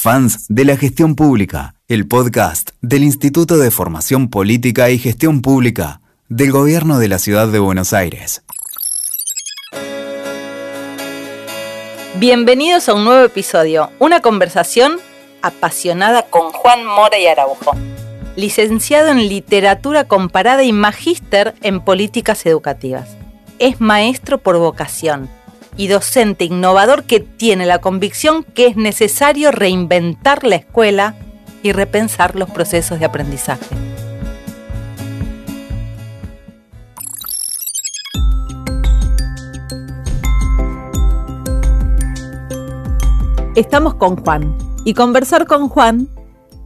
fans de la gestión pública, el podcast del Instituto de Formación Política y Gestión Pública del Gobierno de la Ciudad de Buenos Aires. Bienvenidos a un nuevo episodio, una conversación apasionada con Juan Mora y Araujo, licenciado en Literatura Comparada y magíster en Políticas Educativas. Es maestro por vocación y docente innovador que tiene la convicción que es necesario reinventar la escuela y repensar los procesos de aprendizaje. Estamos con Juan y conversar con Juan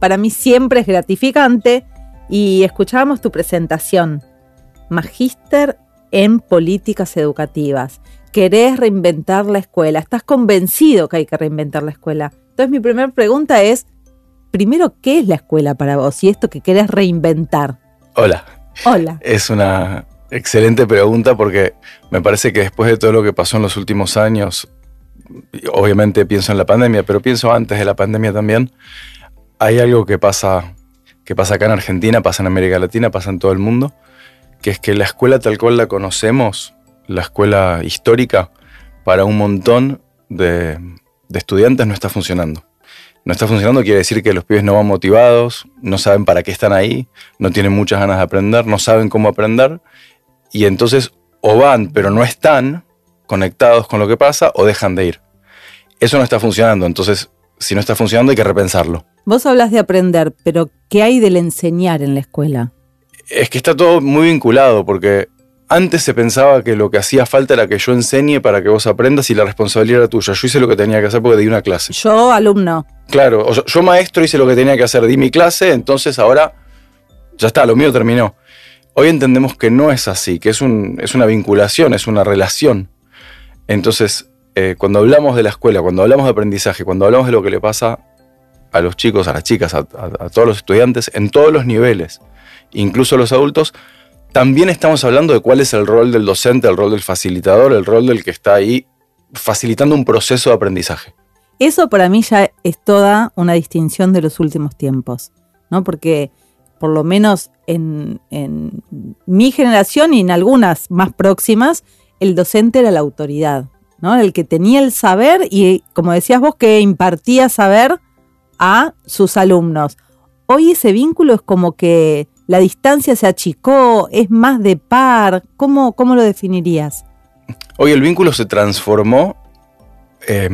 para mí siempre es gratificante y escuchábamos tu presentación, Magíster en Políticas Educativas querés reinventar la escuela, estás convencido que hay que reinventar la escuela. Entonces mi primera pregunta es, primero, ¿qué es la escuela para vos y esto que querés reinventar? Hola. Hola. Es una excelente pregunta porque me parece que después de todo lo que pasó en los últimos años, obviamente pienso en la pandemia, pero pienso antes de la pandemia también, hay algo que pasa, que pasa acá en Argentina, pasa en América Latina, pasa en todo el mundo, que es que la escuela tal cual la conocemos la escuela histórica para un montón de, estudiantes no está funcionando. No está funcionando quiere decir que los pibes no van motivados, no saben para qué están ahí, no tienen muchas ganas de aprender, no saben cómo aprender y entonces o van pero no están conectados con lo que pasa o dejan de ir. Eso no está funcionando, entonces si no está funcionando hay que repensarlo. Vos hablas de aprender, pero ¿qué hay del enseñar en la escuela? Es que está todo muy vinculado porque antes se pensaba que lo que hacía falta era que yo enseñe para que vos aprendas y la responsabilidad era tuya. Yo hice lo que tenía que hacer porque di una clase. Yo, alumno. Claro, yo, maestro hice lo que tenía que hacer, di mi clase, entonces ahora ya está, lo mío terminó. Hoy entendemos que no es así, que es, un, es una vinculación, es una relación. Entonces, eh, cuando hablamos de la escuela, cuando hablamos de aprendizaje, cuando hablamos de lo que le pasa a los chicos, a las chicas, a todos los estudiantes, en todos los niveles, incluso a los adultos, también estamos hablando de cuál es el rol del docente, el rol del facilitador, el rol del que está ahí facilitando un proceso de aprendizaje. Eso para mí ya es toda una distinción de los últimos tiempos, ¿no? Porque por lo menos en, mi generación y en algunas más próximas, el docente era la autoridad, ¿no? El que tenía el saber y, como decías vos, que impartía saber a sus alumnos. Hoy ese vínculo es como que la distancia se achicó, es más de par. ¿Cómo, cómo lo definirías? Hoy el vínculo se transformó eh,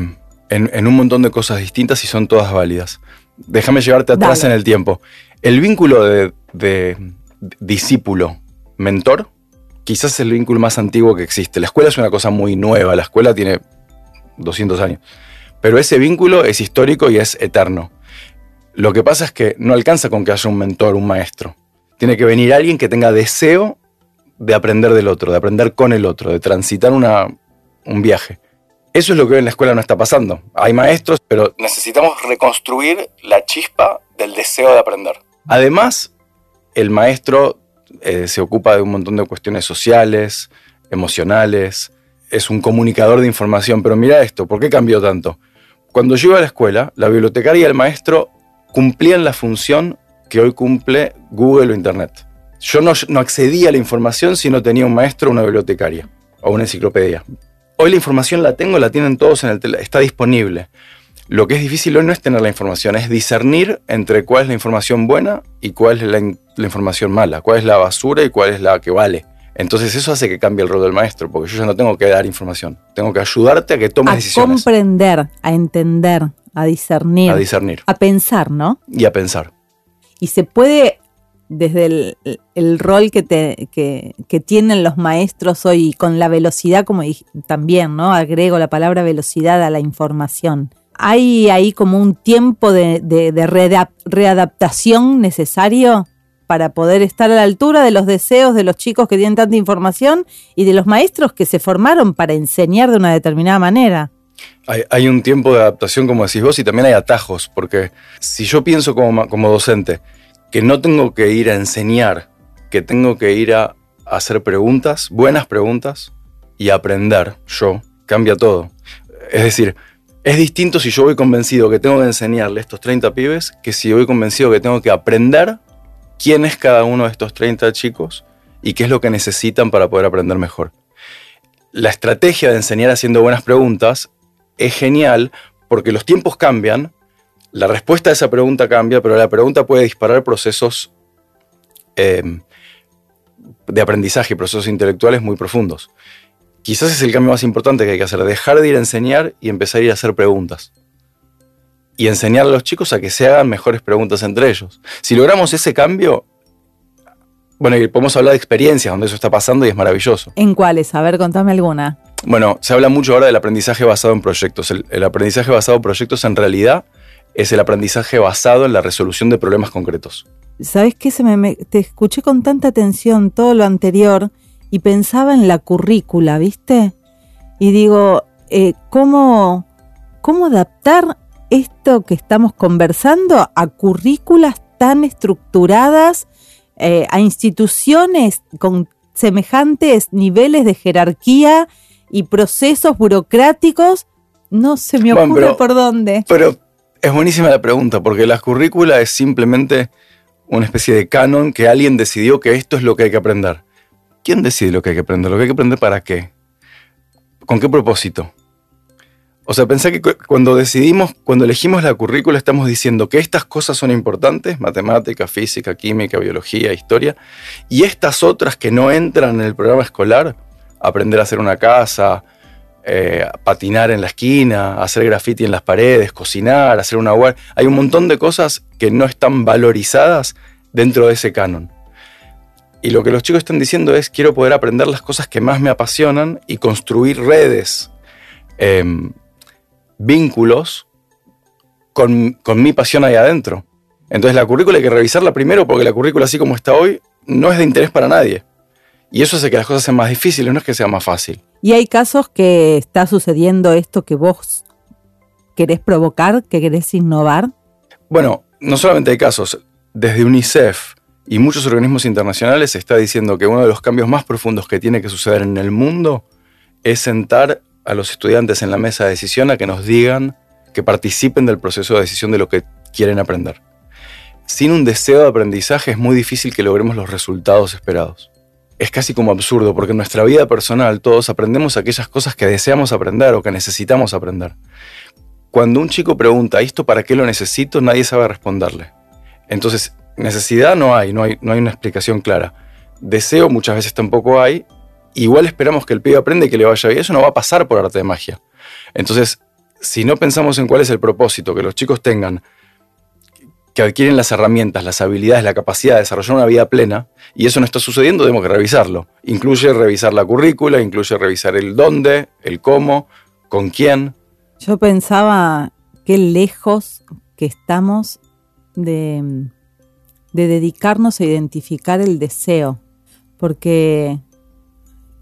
en, un montón de cosas distintas y son todas válidas. Déjame llevarte atrás en el tiempo. El vínculo de, de discípulo-mentor quizás es el vínculo más antiguo que existe. La escuela es una cosa muy nueva, la escuela tiene 200 años. Pero ese vínculo es histórico y es eterno. Lo que pasa es que no alcanza con que haya un mentor, un maestro. Tiene que venir alguien que tenga deseo de aprender del otro, de aprender con el otro, de transitar una, un viaje. Eso es lo que hoy en la escuela no está pasando. Hay maestros, pero necesitamos reconstruir la chispa del deseo de aprender. Además, el maestro eh, se ocupa de un montón de cuestiones sociales, emocionales, es un comunicador de información, pero mira esto, ¿por qué cambió tanto? Cuando yo iba a la escuela, la bibliotecaria y el maestro cumplían la función que hoy cumple Google o Internet. Yo no, accedía a la información si no tenía un maestro o una bibliotecaria o una enciclopedia. Hoy la información la tengo, la tienen todos en el teléfono, está disponible. Lo que es difícil hoy no es tener la información, es discernir entre cuál es la información buena y cuál es la, información mala, cuál es la basura y cuál es la que vale. Entonces eso hace que cambie el rol del maestro, porque yo ya no tengo que dar información, tengo que ayudarte a que tomes decisiones. A comprender, a entender, a discernir. A discernir. A pensar, ¿no? Y a pensar y se puede, desde el, rol que, te, que, tienen los maestros hoy, con la velocidad, como también, ¿no? Agrego la palabra velocidad a la información. ¿Hay ahí como un tiempo de, readaptación necesario para poder estar a la altura de los deseos de los chicos que tienen tanta información y de los maestros que se formaron para enseñar de una determinada manera? Hay, un tiempo de adaptación, como decís vos, y también hay atajos, porque si yo pienso como, como docente que no tengo que ir a enseñar, que tengo que ir a, hacer preguntas, buenas preguntas, y aprender yo, cambia todo. Es decir, Es distinto si yo voy convencido que tengo que enseñarle a estos 30 pibes que si voy convencido que tengo que aprender quién es cada uno de estos 30 chicos y qué es lo que necesitan para poder aprender mejor. La estrategia de enseñar haciendo buenas preguntas es genial porque los tiempos cambian, la respuesta a esa pregunta cambia, pero la pregunta puede disparar procesos eh, de aprendizaje procesos intelectuales muy profundos. Quizás es el cambio más importante que hay que hacer, dejar de ir a enseñar y empezar a ir a hacer preguntas. Y enseñar a los chicos a que se hagan mejores preguntas entre ellos. Si logramos ese cambio, bueno, y podemos hablar de experiencias donde eso está pasando y es maravilloso. ¿En cuáles? A ver, contame alguna. Bueno, se habla mucho ahora del aprendizaje basado en proyectos. El, aprendizaje basado en proyectos en realidad es el aprendizaje basado en la resolución de problemas concretos. ¿Sabes qué? Te escuché con tanta atención todo lo anterior y pensaba en la currícula, ¿viste? Y digo, eh, ¿cómo, ¿cómo adaptar esto que estamos conversando a currículas tan estructuradas, eh, a instituciones con semejantes niveles de jerarquía y procesos burocráticos? No se me Bueno, ocurre pero- por dónde. Pero es buenísima la pregunta, porque la currícula es simplemente una especie de canon que alguien decidió que esto es lo que hay que aprender. ¿Quién decide lo que hay que aprender? ¿Lo que hay que aprender para qué? ¿Con qué propósito? O sea, pensé que cu- cuando decidimos, cuando elegimos la currícula, estamos diciendo que estas cosas son importantes, matemática, física, química, biología, historia, y estas otras que no entran en el programa escolar, aprender a hacer una casa, eh, patinar en la esquina, hacer graffiti en las paredes, cocinar, hacer una web. Hay un montón de cosas que no están valorizadas dentro de ese canon. Y lo que los chicos están diciendo es, quiero poder aprender las cosas que más me apasionan y construir redes, em, vínculos con, con mi pasión ahí adentro. Entonces la currícula hay que revisarla primero porque la currícula así como está hoy no es de interés para nadie. Y eso hace que las cosas sean más difíciles, no es que sea más fácil. Y hay casos que está sucediendo esto que vos querés provocar, que querés innovar. Bueno, no solamente hay casos, desde UNICEF y muchos organismos internacionales se está diciendo que uno de los cambios más profundos que tiene que suceder en el mundo es sentar a los estudiantes en la mesa de decisión a que nos digan que participen del proceso de decisión de lo que quieren aprender. Sin un deseo de aprendizaje es muy difícil que logremos los resultados esperados. Es casi como absurdo porque en nuestra vida personal todos aprendemos aquellas cosas que deseamos aprender o que necesitamos aprender. Cuando un chico pregunta, ¿esto para qué lo necesito? Nadie sabe responderle. Entonces, necesidad no hay, no hay, no hay una explicación clara. Deseo muchas veces tampoco hay. Igual esperamos que el pibe aprenda y que le vaya bien. Eso no va a pasar por arte de magia. Entonces, si no pensamos en cuál es el propósito, que los chicos tengan, que adquieren las herramientas, las habilidades, la capacidad de desarrollar una vida plena, y eso no está sucediendo, tenemos que revisarlo. Incluye revisar la currícula, incluye revisar el dónde, el cómo, con quién. Yo pensaba qué lejos que estamos de, de dedicarnos a identificar el deseo, porque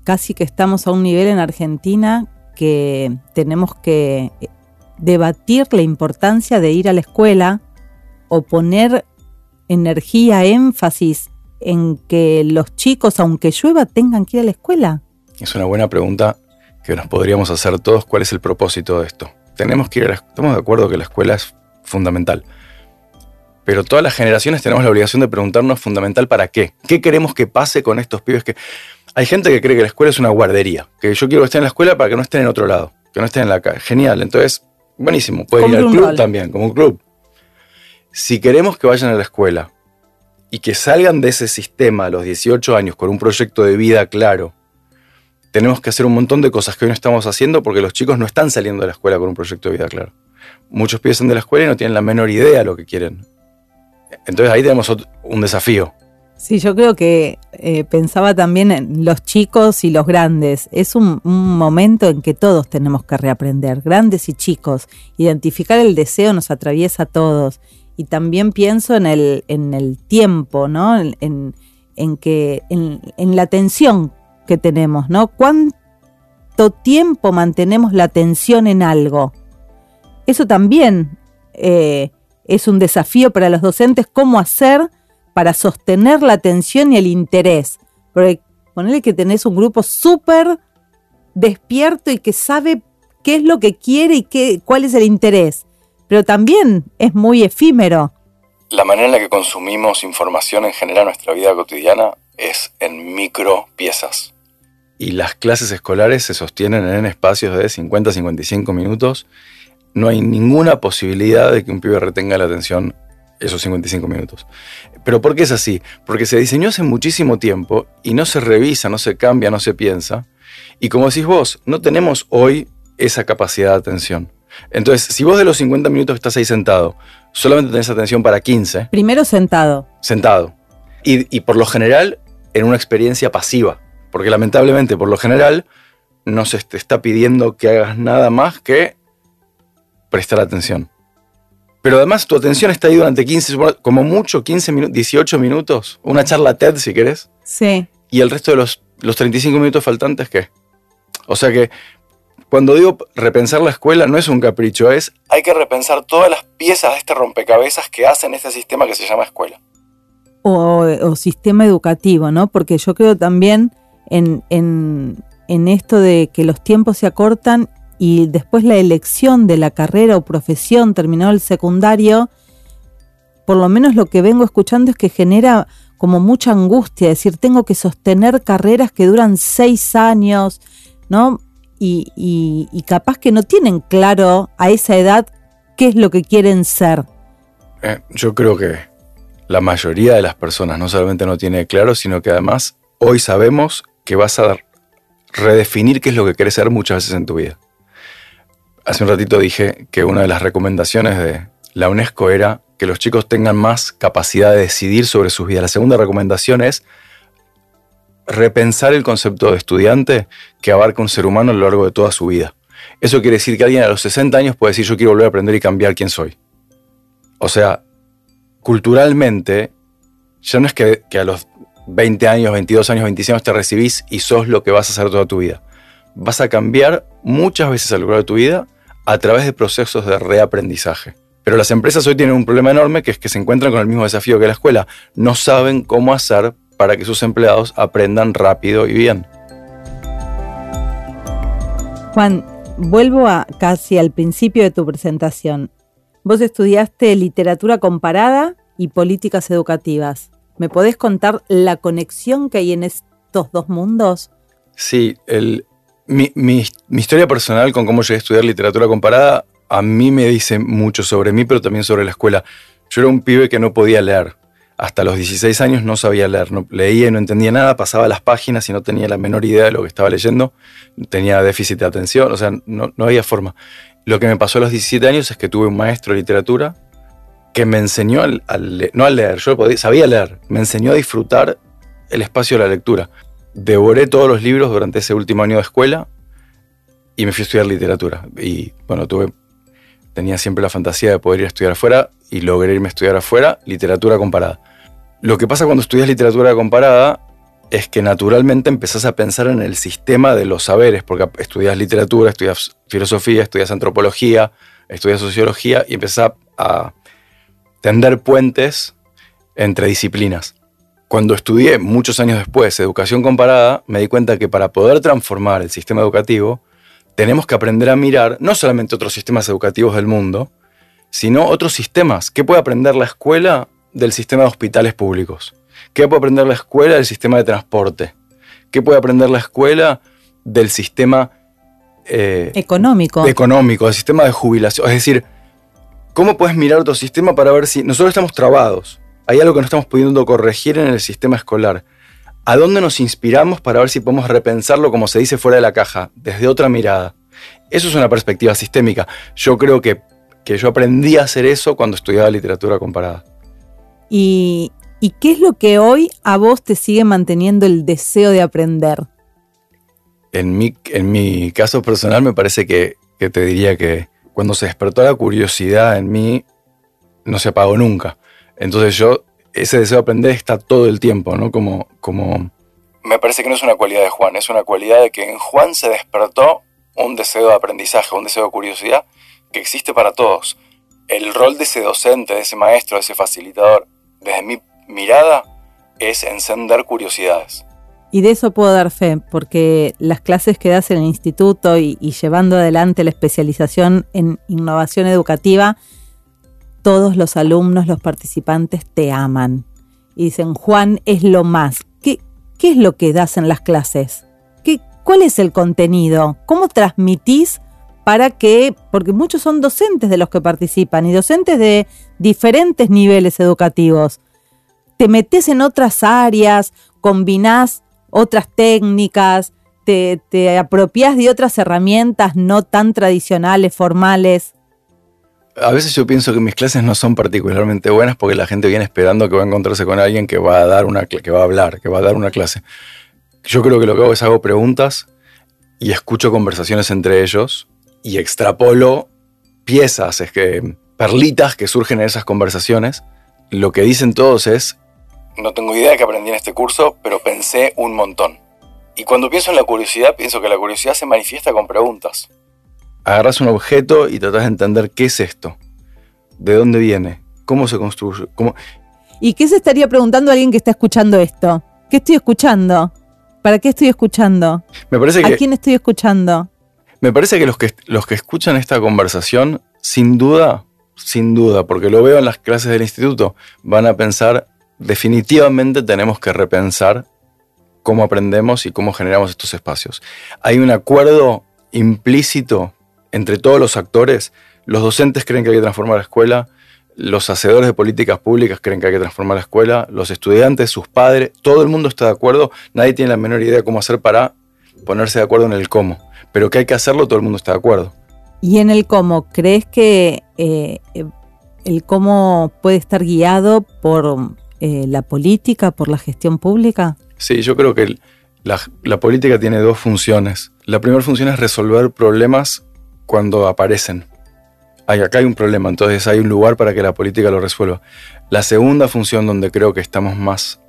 casi que estamos a un nivel en Argentina que tenemos que debatir la importancia de ir a la escuela o poner energía, énfasis en que los chicos, aunque llueva, tengan que ir a la escuela. Es una buena pregunta que nos podríamos hacer todos. ¿Cuál es el propósito de esto? Tenemos que ir a la, estamos de acuerdo que la escuela es fundamental. Pero todas las generaciones tenemos la obligación de preguntarnos fundamental para qué. ¿Qué queremos que pase con estos pibes que hay gente que cree que la escuela es una guardería, que yo quiero que estén en la escuela para que no estén en otro lado, que no estén en la calle. Genial, entonces, buenísimo. Pueden ir al club rol. también, como un club. Si queremos que vayan a la escuela y que salgan de ese sistema a los 18 años con un proyecto de vida claro, tenemos que hacer un montón de cosas que hoy no estamos haciendo porque los chicos no están saliendo de la escuela con un proyecto de vida claro. Muchos piensan de la escuela y no tienen la menor idea de lo que quieren. Entonces ahí tenemos un desafío. Sí, yo creo que eh, pensaba también en los chicos y los grandes. Es un, un momento en que todos tenemos que reaprender, grandes y chicos. Identificar el deseo nos atraviesa a todos. Y también pienso en el, en el tiempo, ¿no? En, en- que, en, en la atención que tenemos, ¿no? ¿Cuánto tiempo mantenemos la atención en algo? Eso también eh, es un desafío para los docentes, cómo hacer para sostener la atención y el interés. Porque ponerle que tenés un grupo súper despierto y que sabe qué es lo que quiere y qué, cuál es el interés. Pero también es muy efímero. La manera en la que consumimos información en general en nuestra vida cotidiana es en micro piezas. Y las clases escolares se sostienen en espacios de 50 a 55 minutos. No hay ninguna posibilidad de que un pibe retenga la atención esos 55 minutos. Pero ¿por qué es así? Porque se diseñó hace muchísimo tiempo y no se revisa, no se cambia, no se piensa. Y como decís vos, no tenemos hoy esa capacidad de atención. Entonces, si vos de los 50 minutos que estás ahí sentado, solamente tenés atención para 15. Primero sentado. Sentado. Y, y por lo general, en una experiencia pasiva. Porque lamentablemente, por lo general, no se te está pidiendo que hagas nada más que prestar atención. Pero además tu atención está ahí durante 15, como mucho, 15 minutos, 18 minutos. Una charla TED, si querés. Sí. Y el resto de los, los 35 minutos faltantes, ¿qué? O sea que cuando digo repensar la escuela no es un capricho, es hay que repensar todas las piezas de este rompecabezas que hacen este sistema que se llama escuela. O, sistema educativo, ¿no? Porque yo creo también en, en, esto de que los tiempos se acortan y después la elección de la carrera o profesión terminado el secundario, por lo menos lo que vengo escuchando es que genera como mucha angustia, es decir, tengo que sostener carreras que duran seis años, ¿no? Y, capaz que no tienen claro a esa edad qué es lo que quieren ser. Eh, yo creo que la mayoría de las personas no solamente no tiene claro, sino que además hoy sabemos que vas a redefinir qué es lo que quieres ser muchas veces en tu vida. Hace un ratito dije que una de las recomendaciones de la UNESCO era que los chicos tengan más capacidad de decidir sobre sus vidas. La segunda recomendación es repensar el concepto de estudiante que abarca un ser humano a lo largo de toda su vida. Eso quiere decir que alguien a los 60 años puede decir yo quiero volver a aprender y cambiar quién soy. O sea, culturalmente, ya no es que, a los 20 años, 22 años, 25 años te recibís y sos lo que vas a hacer toda tu vida. Vas a cambiar muchas veces a lo largo de tu vida a través de procesos de reaprendizaje. Pero las empresas hoy tienen un problema enorme que es que se encuentran con el mismo desafío que la escuela. No saben cómo hacer para que sus empleados aprendan rápido y bien. Juan, vuelvo a casi al principio de tu presentación. Vos estudiaste literatura comparada y políticas educativas. ¿Me podés contar la conexión que hay en estos dos mundos? Sí, mi, mi, historia personal con cómo llegué a estudiar literatura comparada a mí me dice mucho sobre mí, pero también sobre la escuela. Yo era un pibe que no podía leer hasta los 16 años no sabía leer, no, leía y no entendía nada, pasaba las páginas y no tenía la menor idea de lo que estaba leyendo, tenía déficit de atención, o sea, no, había forma. Lo que me pasó a los 17 años es que tuve un maestro de literatura que me enseñó, no a leer, yo sabía leer, me enseñó a disfrutar el espacio de la lectura. Devoré todos los libros durante ese último año de escuela y me fui a estudiar literatura. Y bueno, tuve, tenía siempre la fantasía de poder ir a estudiar afuera y logré irme a estudiar afuera literatura comparada. Lo que pasa cuando estudias literatura comparada es que naturalmente empezás a pensar en el sistema de los saberes, porque estudias literatura, estudias filosofía, estudias antropología, estudias sociología y empezás a tender puentes entre disciplinas. Cuando estudié muchos años después educación comparada, me di cuenta que para poder transformar el sistema educativo, tenemos que aprender a mirar no solamente otros sistemas educativos del mundo, sino otros sistemas. ¿Qué puede aprender la escuela del sistema de hospitales públicos? ¿Qué puede aprender la escuela del sistema de transporte? ¿Qué puede aprender la escuela del sistema eh, económico? Económico, del sistema de jubilación. Es decir, ¿cómo puedes mirar otro sistema para ver si nosotros estamos trabados? Hay algo que no estamos pudiendo corregir en el sistema escolar. ¿A dónde nos inspiramos para ver si podemos repensarlo, como se dice, fuera de la caja, desde otra mirada? Eso es una perspectiva sistémica. Yo creo que, que yo aprendí a hacer eso cuando estudiaba literatura comparada. ¿Y, qué es lo que hoy a vos te sigue manteniendo el deseo de aprender? En mi, en mi caso personal me parece que, te diría que cuando se despertó la curiosidad en mí, no se apagó nunca. Entonces yo, ese deseo de aprender está todo el tiempo, ¿no? Como, como... Me parece que no es una cualidad de Juan, es una cualidad de que en Juan se despertó un deseo de aprendizaje, un deseo de curiosidad que existe para todos. El rol de ese docente, de ese maestro, de ese facilitador, desde mi mirada, es encender curiosidades. Y de eso puedo dar fe, porque las clases que das en el instituto y, llevando adelante la especialización en innovación educativa, todos los alumnos, los participantes te aman. Y dicen, Juan es lo más. ¿Qué, qué es lo que das en las clases? ¿Qué, ¿Cuál es el contenido? ¿Cómo transmitís para que, porque muchos son docentes de los que participan y docentes de diferentes niveles educativos? Te metes en otras áreas, combinás otras técnicas, te, te apropias de otras herramientas no tan tradicionales, formales. A veces yo pienso que mis clases no son particularmente buenas porque la gente viene esperando que va a encontrarse con alguien que va a dar una que va a hablar, que va a dar una clase. Yo creo que lo que hago es hago preguntas y escucho conversaciones entre ellos y extrapolo piezas, es que perlitas que surgen en esas conversaciones. Lo que dicen todos es no tengo idea de qué aprendí en este curso, pero pensé un montón. Y cuando pienso en la curiosidad, pienso que la curiosidad se manifiesta con preguntas. Agarras un objeto y tratas de entender qué es esto, de dónde viene, cómo se construye, cómo... ¿Y qué se estaría preguntando alguien que está escuchando esto? ¿Qué estoy escuchando? ¿Para qué estoy escuchando? Me parece que, ¿A quién estoy escuchando? Me parece que los, que los que escuchan esta conversación, sin duda, sin duda, porque lo veo en las clases del instituto, van a pensar definitivamente tenemos que repensar cómo aprendemos y cómo generamos estos espacios. Hay un acuerdo implícito entre todos los actores. Los docentes creen que hay que transformar la escuela, los hacedores de políticas públicas creen que hay que transformar la escuela, los estudiantes, sus padres, todo el mundo está de acuerdo, nadie tiene la menor idea de cómo hacer para ponerse de acuerdo en el cómo, pero que hay que hacerlo, todo el mundo está de acuerdo. Y en el cómo, ¿crees que eh, el cómo puede estar guiado por eh, la política, por la gestión pública? Sí, yo creo que la, política tiene dos funciones. La primera función es resolver problemas cuando aparecen. Hay, acá hay un problema, entonces hay un lugar para que la política lo resuelva. La segunda función donde creo que estamos más,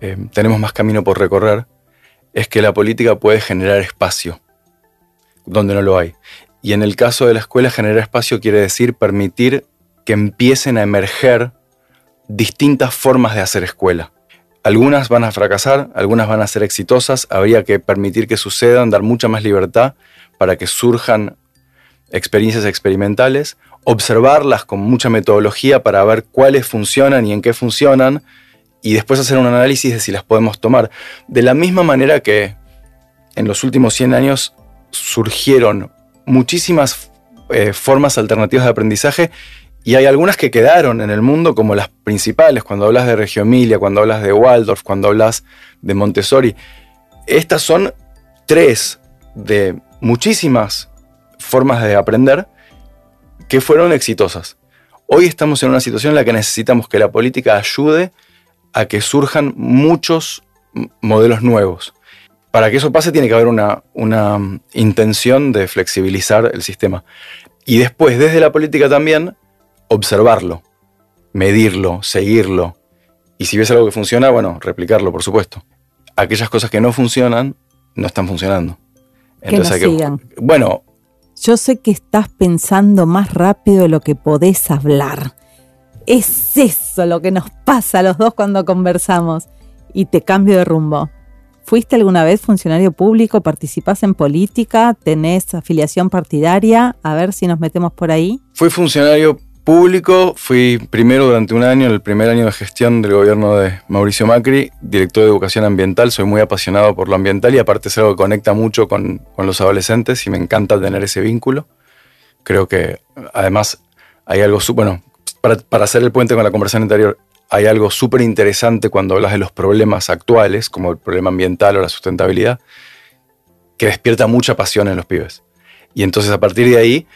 eh, tenemos más camino por recorrer, es que la política puede generar espacio donde no lo hay. Y en el caso de la escuela, generar espacio quiere decir permitir que empiecen a emerger distintas formas de hacer escuela. Algunas van a fracasar, algunas van a ser exitosas, habría que permitir que sucedan, dar mucha más libertad para que surjan experiencias experimentales, observarlas con mucha metodología para ver cuáles funcionan y en qué funcionan, y después hacer un análisis de si las podemos tomar. De la misma manera que en los últimos 100 años surgieron muchísimas eh, formas alternativas de aprendizaje y hay algunas que quedaron en el mundo como las principales, cuando hablas de Reggio Emilia, cuando hablas de Waldorf, cuando hablas de Montessori. Estas son tres de muchísimas formas de aprender que fueron exitosas. Hoy estamos en una situación en la que necesitamos que la política ayude que surjan muchos modelos nuevos. Para que eso pase tiene que haber una, una intención de flexibilizar el sistema. Y después, desde la política también, observarlo, medirlo, seguirlo. Y si ves algo que funciona, bueno, replicarlo, por supuesto. Aquellas cosas que no funcionan, no están funcionando. Entonces que hay que, Bueno. Yo sé que estás pensando más rápido de lo que podés hablar. Es eso lo que nos pasa a los dos cuando conversamos. Y te cambio de rumbo. ¿Fuiste alguna vez funcionario público? ¿Participás en política? ¿Tenés afiliación partidaria? A ver si nos metemos por ahí. Fui funcionario público, fui primero durante un año, el primer año de gestión del gobierno de Mauricio Macri, director de educación ambiental, soy muy apasionado por lo ambiental y aparte es algo que conecta mucho con, los adolescentes y me encanta tener ese vínculo. Creo que además hay algo, bueno, para, hacer el puente con la conversación anterior, hay algo súper interesante cuando hablas de los problemas actuales, como el problema ambiental o la sustentabilidad, que despierta mucha pasión en los pibes. Y entonces a partir de ahí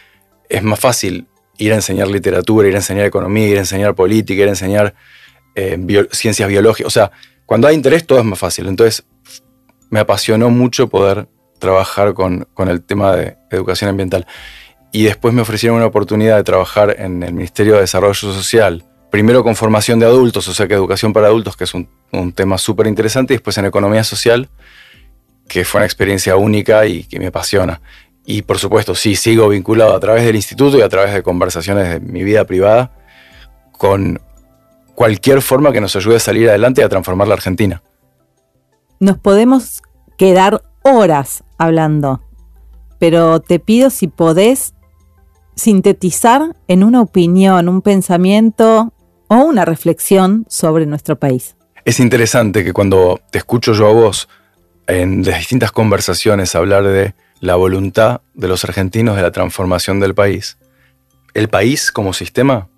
es más fácil ir a enseñar literatura, ir a enseñar economía, ir a enseñar política, ir a enseñar eh, ciencias biológicas. O sea, cuando hay interés todo es más fácil. Entonces, me apasionó mucho poder trabajar con, el tema de educación ambiental. Y después me ofrecieron una oportunidad de trabajar en el Ministerio de Desarrollo Social. Primero con formación de adultos, o sea que educación para adultos, que es un, tema súper interesante, y después en economía social, que fue una experiencia única y que me apasiona. Y por supuesto, sí, sigo vinculado a través del instituto y a través de conversaciones de mi vida privada con cualquier forma que nos ayude a salir adelante y a transformar la Argentina. nos podemos quedar horas hablando, pero te pido si podés sintetizar en una opinión, un pensamiento o una reflexión sobre nuestro país. Es interesante que cuando te escucho yo a vos en las distintas conversaciones hablar de la voluntad de los argentinos de la transformación del país, el país como sistema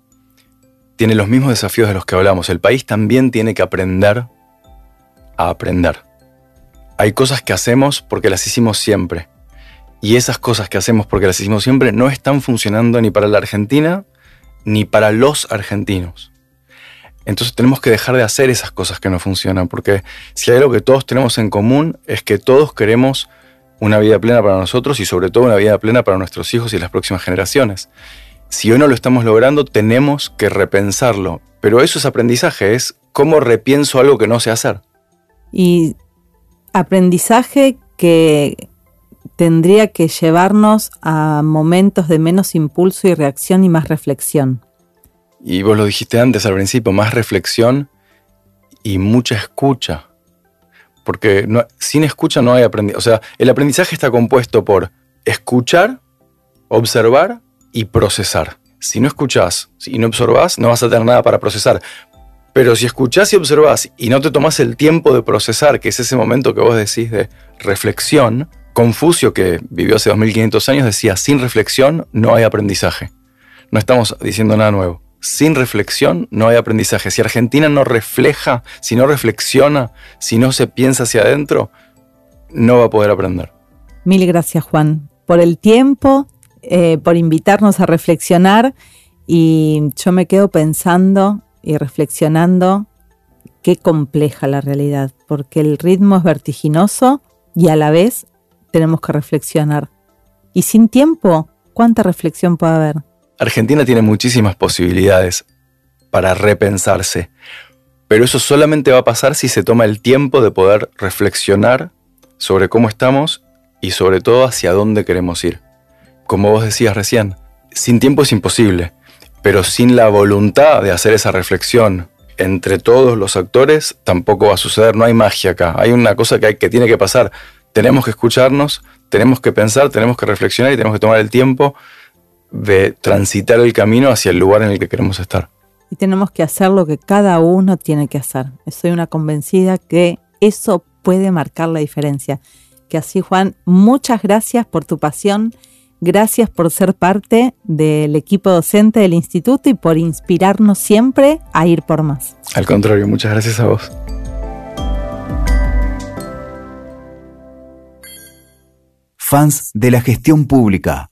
tiene los mismos desafíos de los que hablamos. El país también tiene que aprender a aprender. Hay cosas que hacemos porque las hicimos siempre. Y esas cosas que hacemos porque las hicimos siempre no están funcionando ni para la Argentina ni para los argentinos. Entonces tenemos que dejar de hacer esas cosas que no funcionan, porque si hay algo que todos tenemos en común es que todos queremos una vida plena para nosotros y sobre todo una vida plena para nuestros hijos y las próximas generaciones. Si hoy no lo estamos logrando, tenemos que repensarlo. Pero eso es aprendizaje, es cómo repienso algo que no sé hacer. Y aprendizaje que tendría que llevarnos a momentos de menos impulso y reacción y más reflexión y vos lo dijiste antes al principio, más reflexión y mucha escucha. Porque sin escucha no hay aprendizaje. O sea, el aprendizaje está compuesto por escuchar, observar y procesar. Si no escuchás y no observás, no vas a tener nada para procesar. Pero si escuchás y observás y no te tomás el tiempo de procesar, que es ese momento que vos decís de reflexión, Confucio, que vivió hace 2500 años, decía, sin reflexión no hay aprendizaje. No estamos diciendo nada nuevo sin reflexión no hay aprendizaje. Si Argentina no refleja, si no reflexiona, si no se piensa hacia adentro, no va a poder aprender. Mil gracias Juan por el tiempo, eh, por invitarnos a reflexionar y yo me quedo pensando y reflexionando qué compleja la realidad, porque el ritmo es vertiginoso y a la vez tenemos que reflexionar. Y sin tiempo, ¿cuánta reflexión puede haber? Argentina tiene muchísimas posibilidades para repensarse, pero eso solamente va a pasar si se toma el tiempo de poder reflexionar sobre cómo estamos y sobre todo hacia dónde queremos ir. Como vos decías recién, sin tiempo es imposible, pero sin la voluntad de hacer esa reflexión entre todos los actores tampoco va a suceder, no hay magia acá, hay una cosa que, hay, que tiene que pasar, tenemos que escucharnos, tenemos que pensar, tenemos que reflexionar y tenemos que tomar el tiempo de transitar el camino hacia el lugar en el que queremos estar. Y tenemos que hacer lo que cada uno tiene que hacer. Soy una convencida que eso puede marcar la diferencia. Que así, Juan, muchas gracias por tu pasión, gracias por ser parte del equipo docente del instituto y por inspirarnos siempre a ir por más. Al contrario, muchas gracias a vos. Fans de la gestión pública